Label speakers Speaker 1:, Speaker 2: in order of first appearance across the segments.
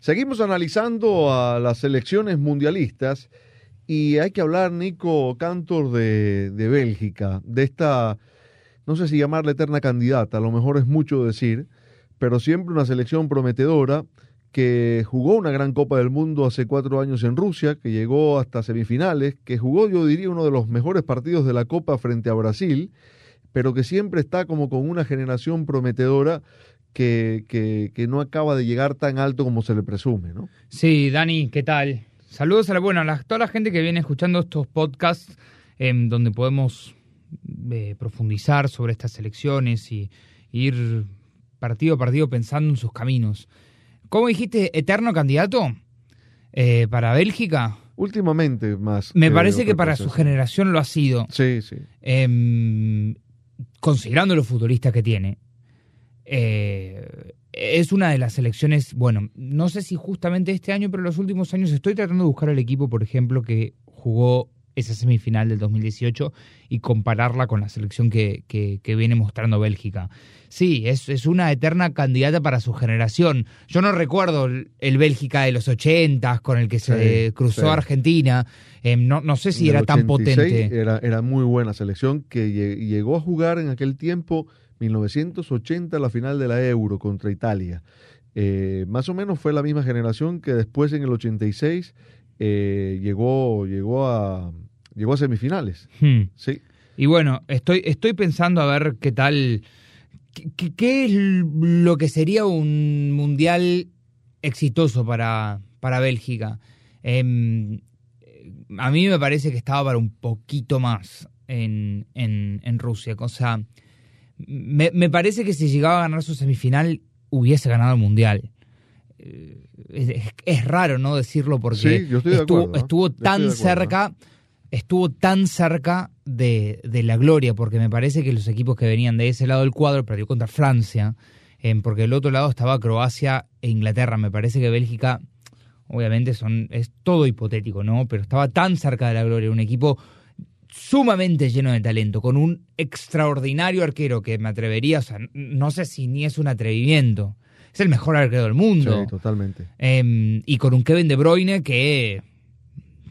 Speaker 1: Seguimos analizando a las selecciones mundialistas y hay que hablar, Nico Cantor, de, de Bélgica, de esta, no sé si llamarla eterna candidata, a lo mejor es mucho decir, pero siempre una selección prometedora que jugó una gran Copa del Mundo hace cuatro años en Rusia, que llegó hasta semifinales, que jugó, yo diría, uno de los mejores partidos de la Copa frente a Brasil, pero que siempre está como con una generación prometedora que, que, no acaba de llegar tan alto como se le presume, ¿no?
Speaker 2: Sí, Dani, ¿qué tal? Saludos a la buena, a toda la gente que viene escuchando estos podcasts em, donde podemos eh, profundizar sobre estas elecciones y, ir partido a partido pensando en sus caminos. ¿Cómo dijiste, eterno candidato eh, para Bélgica?
Speaker 1: Últimamente más.
Speaker 2: Me parece que para su generación lo ha sido.
Speaker 1: Sí, sí.
Speaker 2: Em, considerando los futuristas que tiene. Eh, es una de las selecciones, bueno, no sé si justamente este año, pero en los últimos años estoy tratando de buscar el equipo, por ejemplo, que jugó esa semifinal del 2018 y compararla con la selección que, que, viene mostrando Bélgica. Sí, es, es, una eterna candidata para su generación. Yo no recuerdo el, Bélgica de los 80 con el que se cruzó Argentina. Eh, no, no, sé si era tan potente.
Speaker 1: Era, era muy buena selección que llegó a jugar en aquel tiempo 1980 la final de la Euro contra Italia. Eh, más o menos fue la misma generación que después en el 86 eh, llegó, llegó, a, llegó a semifinales. Hmm. Sí.
Speaker 2: Y bueno, estoy, estoy pensando a ver qué tal, qué, qué, es lo que sería un mundial exitoso para, para Bélgica. Em, a mí me parece que estaba para un poquito más en, en, en Rusia. O sea, me, parece que si llegaba a ganar su semifinal, hubiese ganado el Mundial. Eh, es, raro, ¿no? Decirlo porque estuvo, tan cerca, estuvo tan cerca de, la gloria, porque me parece que los equipos que venían de ese lado del cuadro perdió contra Francia, eh, porque del otro lado estaba Croacia e Inglaterra. Me parece que Bélgica, obviamente, son es todo hipotético, ¿no? Pero estaba tan cerca de la gloria, un equipo sumamente lleno de talento, con un extraordinario arquero que me atrevería, o sea, no sé si ni es un atrevimiento, es el mejor arquero del mundo.
Speaker 1: Sí, totalmente.
Speaker 2: Em, y con un Kevin De Bruyne que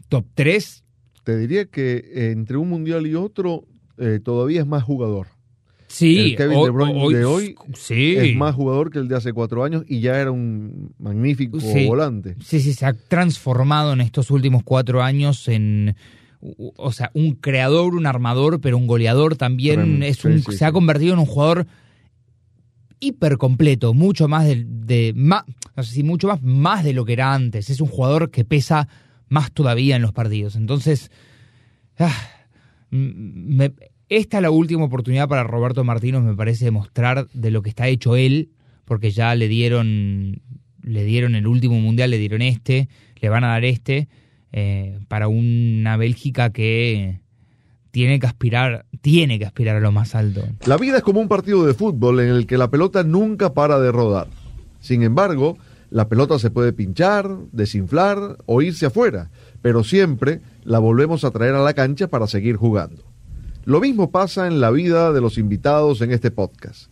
Speaker 2: top 3.
Speaker 1: Te diría que eh, entre un mundial y otro eh, todavía es más jugador.
Speaker 2: Sí,
Speaker 1: el Kevin De Bruyne de hoy es más jugador que el de hace cuatro años y ya era un magnífico volante.
Speaker 2: Sí, sí, se ha transformado en estos últimos cuatro años en o sea, un creador, un armador, pero un goleador también. es un, se ha convertido en un jugador hiper completo, mucho más de, más, no sé si mucho más, más de lo que era antes. Es un jugador que pesa más todavía en los partidos. Entonces, ah, esta es la última oportunidad para Roberto Martínez, me parece, demostrar de lo que está hecho él, porque ya le dieron, le dieron el último mundial, le dieron este, le van a dar este eh, para una Bélgica que tiene que aspirar, tiene que aspirar a lo más alto.
Speaker 1: La vida es como un partido de fútbol en el que la pelota nunca para de rodar. Sin embargo, la pelota se puede pinchar, desinflar o irse afuera, pero siempre la volvemos a traer a la cancha para seguir jugando. Lo mismo pasa en la vida de los invitados en este podcast.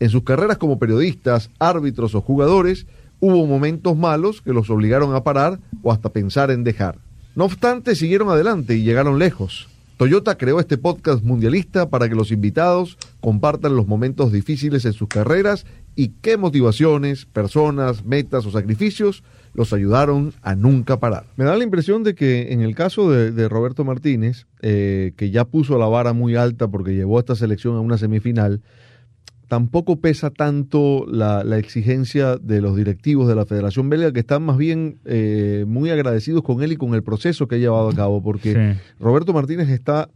Speaker 1: En sus carreras como periodistas, árbitros o jugadores, Hubo momentos malos que los obligaron a parar o hasta pensar en dejar. No obstante, siguieron adelante y llegaron lejos. Toyota creó este podcast mundialista para que los invitados compartan los momentos difíciles en sus carreras y qué motivaciones, personas, metas o sacrificios los ayudaron a nunca parar. Me da la impresión de que en el caso de, Roberto Martínez, eh, que ya puso la vara muy alta porque llevó a esta selección a una semifinal, tampoco pesa tanto la, exigencia de los directivos de la Federación Belga, que están más bien eh, muy agradecidos con él y con el proceso que ha llevado a cabo, porque Roberto Martínez está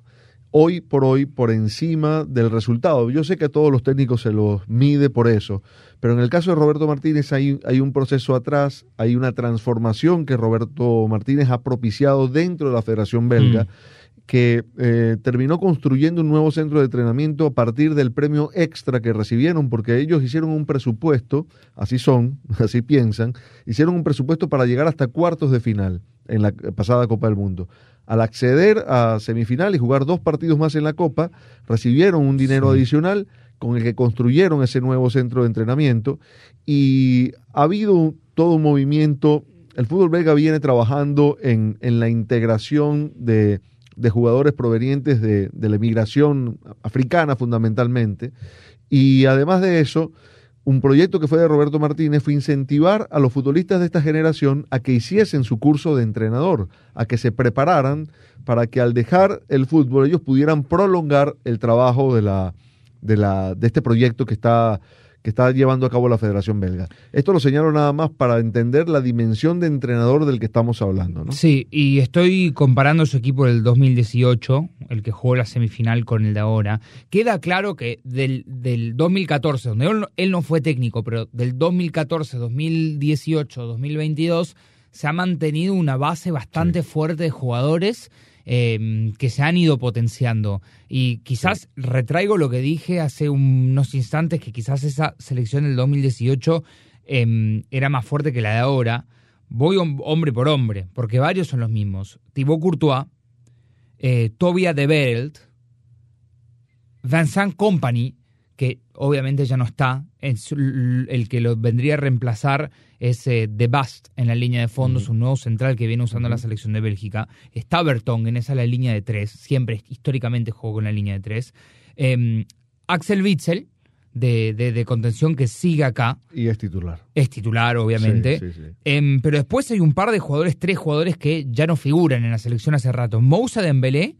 Speaker 1: hoy por hoy por encima del resultado. Yo sé que a todos los técnicos se los mide por eso, pero en el caso de Roberto Martínez hay, hay un proceso atrás, hay una transformación que Roberto Martínez ha propiciado dentro de la Federación Belga. Mm que eh, terminó construyendo un nuevo centro de entrenamiento a partir del premio extra que recibieron, porque ellos hicieron un presupuesto, así son, así piensan, hicieron un presupuesto para llegar hasta cuartos de final en la pasada Copa del Mundo. Al acceder a semifinal y jugar dos partidos más en la Copa, recibieron un dinero adicional con el que construyeron ese nuevo centro de entrenamiento y ha habido todo un movimiento. El fútbol belga viene trabajando en, en la integración de, de jugadores provenientes de, de, la emigración africana fundamentalmente. Y además de eso, un proyecto que fue de Roberto Martínez fue incentivar a los futbolistas de esta generación a que hiciesen su curso de entrenador, a que se prepararan para que al dejar el fútbol ellos pudieran prolongar el trabajo de, la, de, la, de este proyecto que está que está llevando a cabo la Federación Belga. Esto lo señalo nada más para entender la dimensión de entrenador del que estamos hablando. ¿no?
Speaker 2: Sí, y estoy comparando su equipo del 2018, el que jugó la semifinal, con el de ahora. Queda claro que del, del 2014, donde él, él no fue técnico, pero del 2014, 2018, 2022, se ha mantenido una base bastante sí. fuerte de jugadores eh, que se han ido potenciando. Y quizás sí. retraigo lo que dije hace unos instantes, que quizás esa selección del 2018 eh, era más fuerte que la de ahora. Voy hombre por hombre, porque varios son los mismos. Thibaut Courtois, eh, Tobia de Belt, Vincent Company, que obviamente ya no está, es el que lo vendría a reemplazar es eh, De Bast en la línea de fondos, uh -huh. un nuevo central que viene usando uh -huh. la selección de Bélgica. Está Berton en esa la línea de tres, siempre históricamente jugó con la línea de tres. Eh, Axel Witzel, de, de, de, contención que sigue acá.
Speaker 1: Y es titular.
Speaker 2: Es titular, obviamente.
Speaker 1: Sí, sí, sí.
Speaker 2: Eh, pero después hay un par de jugadores, tres jugadores que ya no figuran en la selección hace rato. Moussa Dembélé,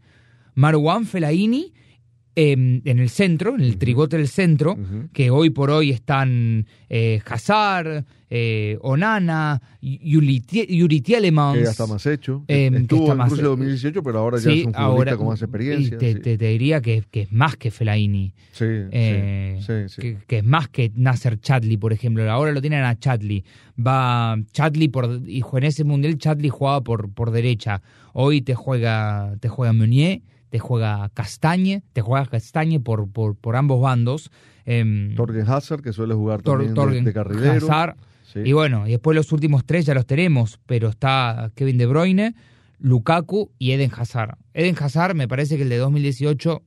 Speaker 2: Marwan Fellaini en el centro, en el uh -huh. del centro, uh -huh. que hoy por hoy están eh, Hazard, eh, Onana, Yuri, Yuri Tielemans.
Speaker 1: Que ya está más hecho. Eh, Estuvo en más, 2018, pero ahora ya es un futbolista ahora, con más experiencia.
Speaker 2: Te,
Speaker 1: sí.
Speaker 2: te, te, diría que, que, es más que Fellaini.
Speaker 1: Sí,
Speaker 2: eh, sí, que, que, es más que Nasser Chadli, por ejemplo. Ahora lo tienen a Chadli. Va Chadli por y en ese mundial Chadli jugaba por, por derecha. Hoy te juega te juega Meunier te juega Castañe, te juega Castañe por, por, por ambos bandos.
Speaker 1: Eh, Torgen Hazard, que suele jugar también Torgen, de, carrilero.
Speaker 2: Hazard, sí. Y bueno, y después los últimos tres ya los tenemos, pero está Kevin De Bruyne, Lukaku y Eden Hazard. Eden Hazard me parece que el de 2018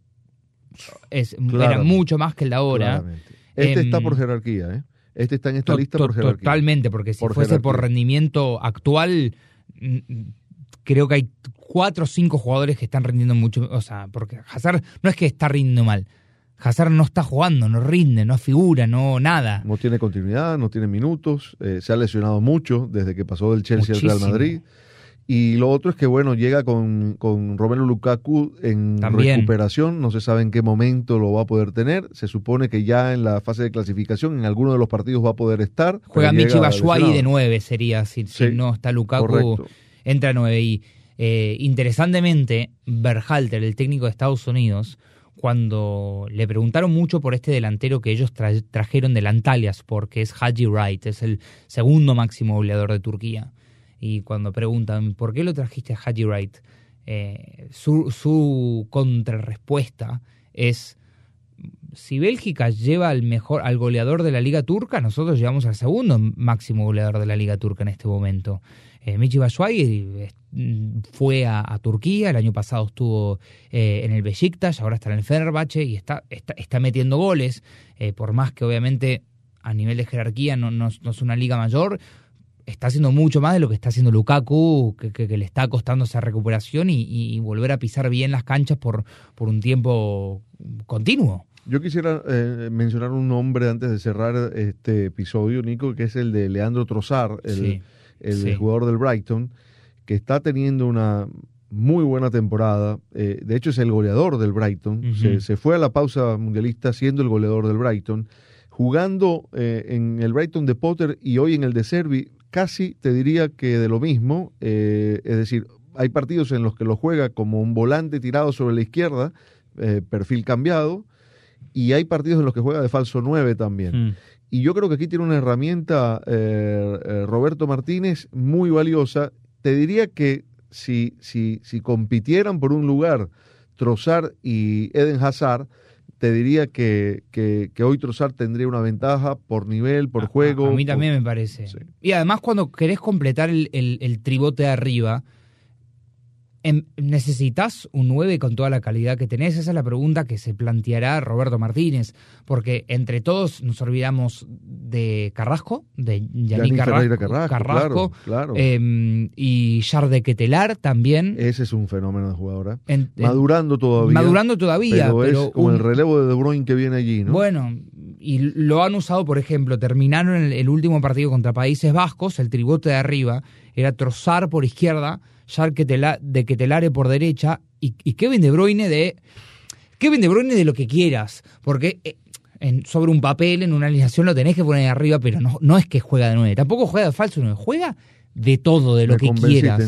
Speaker 2: es, era mucho más que el de ahora.
Speaker 1: Claramente. Este eh, está por jerarquía, ¿eh? Este está en esta
Speaker 2: to,
Speaker 1: lista por jerarquía.
Speaker 2: Totalmente, porque si por fuese jerarquía. por rendimiento actual, creo que hay cuatro o cinco jugadores que están rindiendo mucho. O sea, porque Hazard no es que está rindiendo mal. Hazard no está jugando, no rinde, no figura, no nada.
Speaker 1: No tiene continuidad, no tiene minutos, eh, se ha lesionado mucho desde que pasó del Chelsea Muchísimo. al Real Madrid. Y lo otro es que, bueno, llega con, con Romelu Lukaku en También. recuperación, no se sabe en qué momento lo va a poder tener. Se supone que ya en la fase de clasificación, en alguno de los partidos va a poder estar.
Speaker 2: Juega Michi Batshuayi de nueve, sería, si, sí, si no está Lukaku, correcto. Entra nueve. Y eh, interesantemente, Berhalter, el técnico de Estados Unidos, cuando le preguntaron mucho por este delantero que ellos tra trajeron del Antalyaspor, porque es Haji Wright, es el segundo máximo goleador de Turquía. Y cuando preguntan, ¿por qué lo trajiste a Haji Wright? Eh, su, su contrarrespuesta es, si Bélgica lleva al mejor al goleador de la liga turca, nosotros llevamos al segundo máximo goleador de la liga turca en este momento. Eh, Michi Batshuayi fue a, Turquía, el año pasado estuvo eh, en el Besiktas, ahora está en el Fenerbahce y está, está, está metiendo goles, eh, por más que obviamente a nivel de jerarquía no, no, es una liga mayor, está haciendo mucho más de lo que está haciendo Lukaku, que, que, que le está costando esa recuperación y, y, volver a pisar bien las canchas por, por un tiempo continuo.
Speaker 1: Yo quisiera eh, mencionar un nombre antes de cerrar este episodio, Nico, que es el de Leandro Trozar, el, sí, el sí. jugador del Brighton que está teniendo una muy buena temporada. Eh, de hecho, es el goleador del Brighton. Uh -huh. se, se, fue a la pausa mundialista siendo el goleador del Brighton. Jugando eh, en el Brighton de Potter y hoy en el de Servi, casi te diría que de lo mismo. Eh, es decir, hay partidos en los que lo juega como un volante tirado sobre la izquierda, eh, perfil cambiado, y hay partidos en los que juega de falso 9 también. Mm. Y yo creo que aquí tiene una herramienta eh, Roberto Martínez muy valiosa te diría que si, si, si compitieran por un lugar Trozar y Eden Hazard, te diría que, que, que, hoy Trozar tendría una ventaja por nivel, por
Speaker 2: a,
Speaker 1: juego.
Speaker 2: A, mí también
Speaker 1: por...
Speaker 2: me parece. Sí. Y además cuando querés completar el, el, el tribote de arriba, ¿Necesitas un 9 con toda la calidad que tenés? Esa es la pregunta que se planteará Roberto Martínez, porque entre todos nos olvidamos de Carrasco, de Yannick Carrasco,
Speaker 1: Carrasco, claro,
Speaker 2: em, y Jarde Quetelar también.
Speaker 1: Ese es un fenómeno de jugadora. madurando todavía.
Speaker 2: Madurando todavía.
Speaker 1: Pero, es como el relevo de De Bruyne que viene allí, ¿no?
Speaker 2: Bueno, y lo han usado, por ejemplo, terminaron el, el último partido contra Países Vascos, el tribote de arriba era trozar por izquierda, Jarque de Ketelare por derecha y, Kevin De Bruyne de... Kevin De Bruyne de lo que quieras, porque eh, en, sobre un papel, en una alineación lo tenés que poner arriba, pero no, no es que juega de nueve, tampoco juega de falso nueve, juega de todo, de lo que quieras.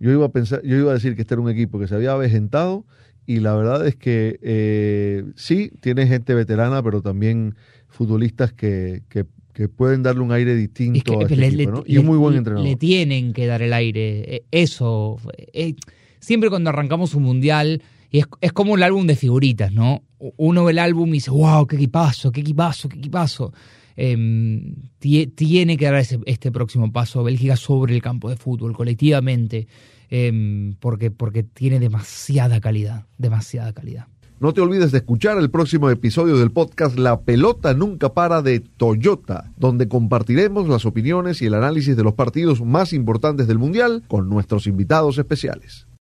Speaker 1: Yo iba a pensar, yo iba a decir que este era un equipo que se había avejentado y la verdad es que eh, sí, tiene gente veterana, pero también futbolistas que, que que pueden darle un aire distinto a este equipo, ¿no? y un muy buen entrenador.
Speaker 2: Le tienen que dar el aire. E, eso. E, siempre cuando arrancamos un mundial, y es, es, como un álbum de figuritas, ¿no? Uno ve el álbum y dice, wow, qué equipazo, qué equipazo, qué equipazo. Eh, tiene que dar ese, este próximo paso Bélgica sobre el campo de fútbol, colectivamente, eh, porque, porque tiene demasiada calidad, demasiada calidad.
Speaker 1: No te olvides de escuchar el próximo episodio del podcast La pelota nunca para de Toyota, donde compartiremos las opiniones y el análisis de los partidos más importantes del Mundial con nuestros invitados especiales.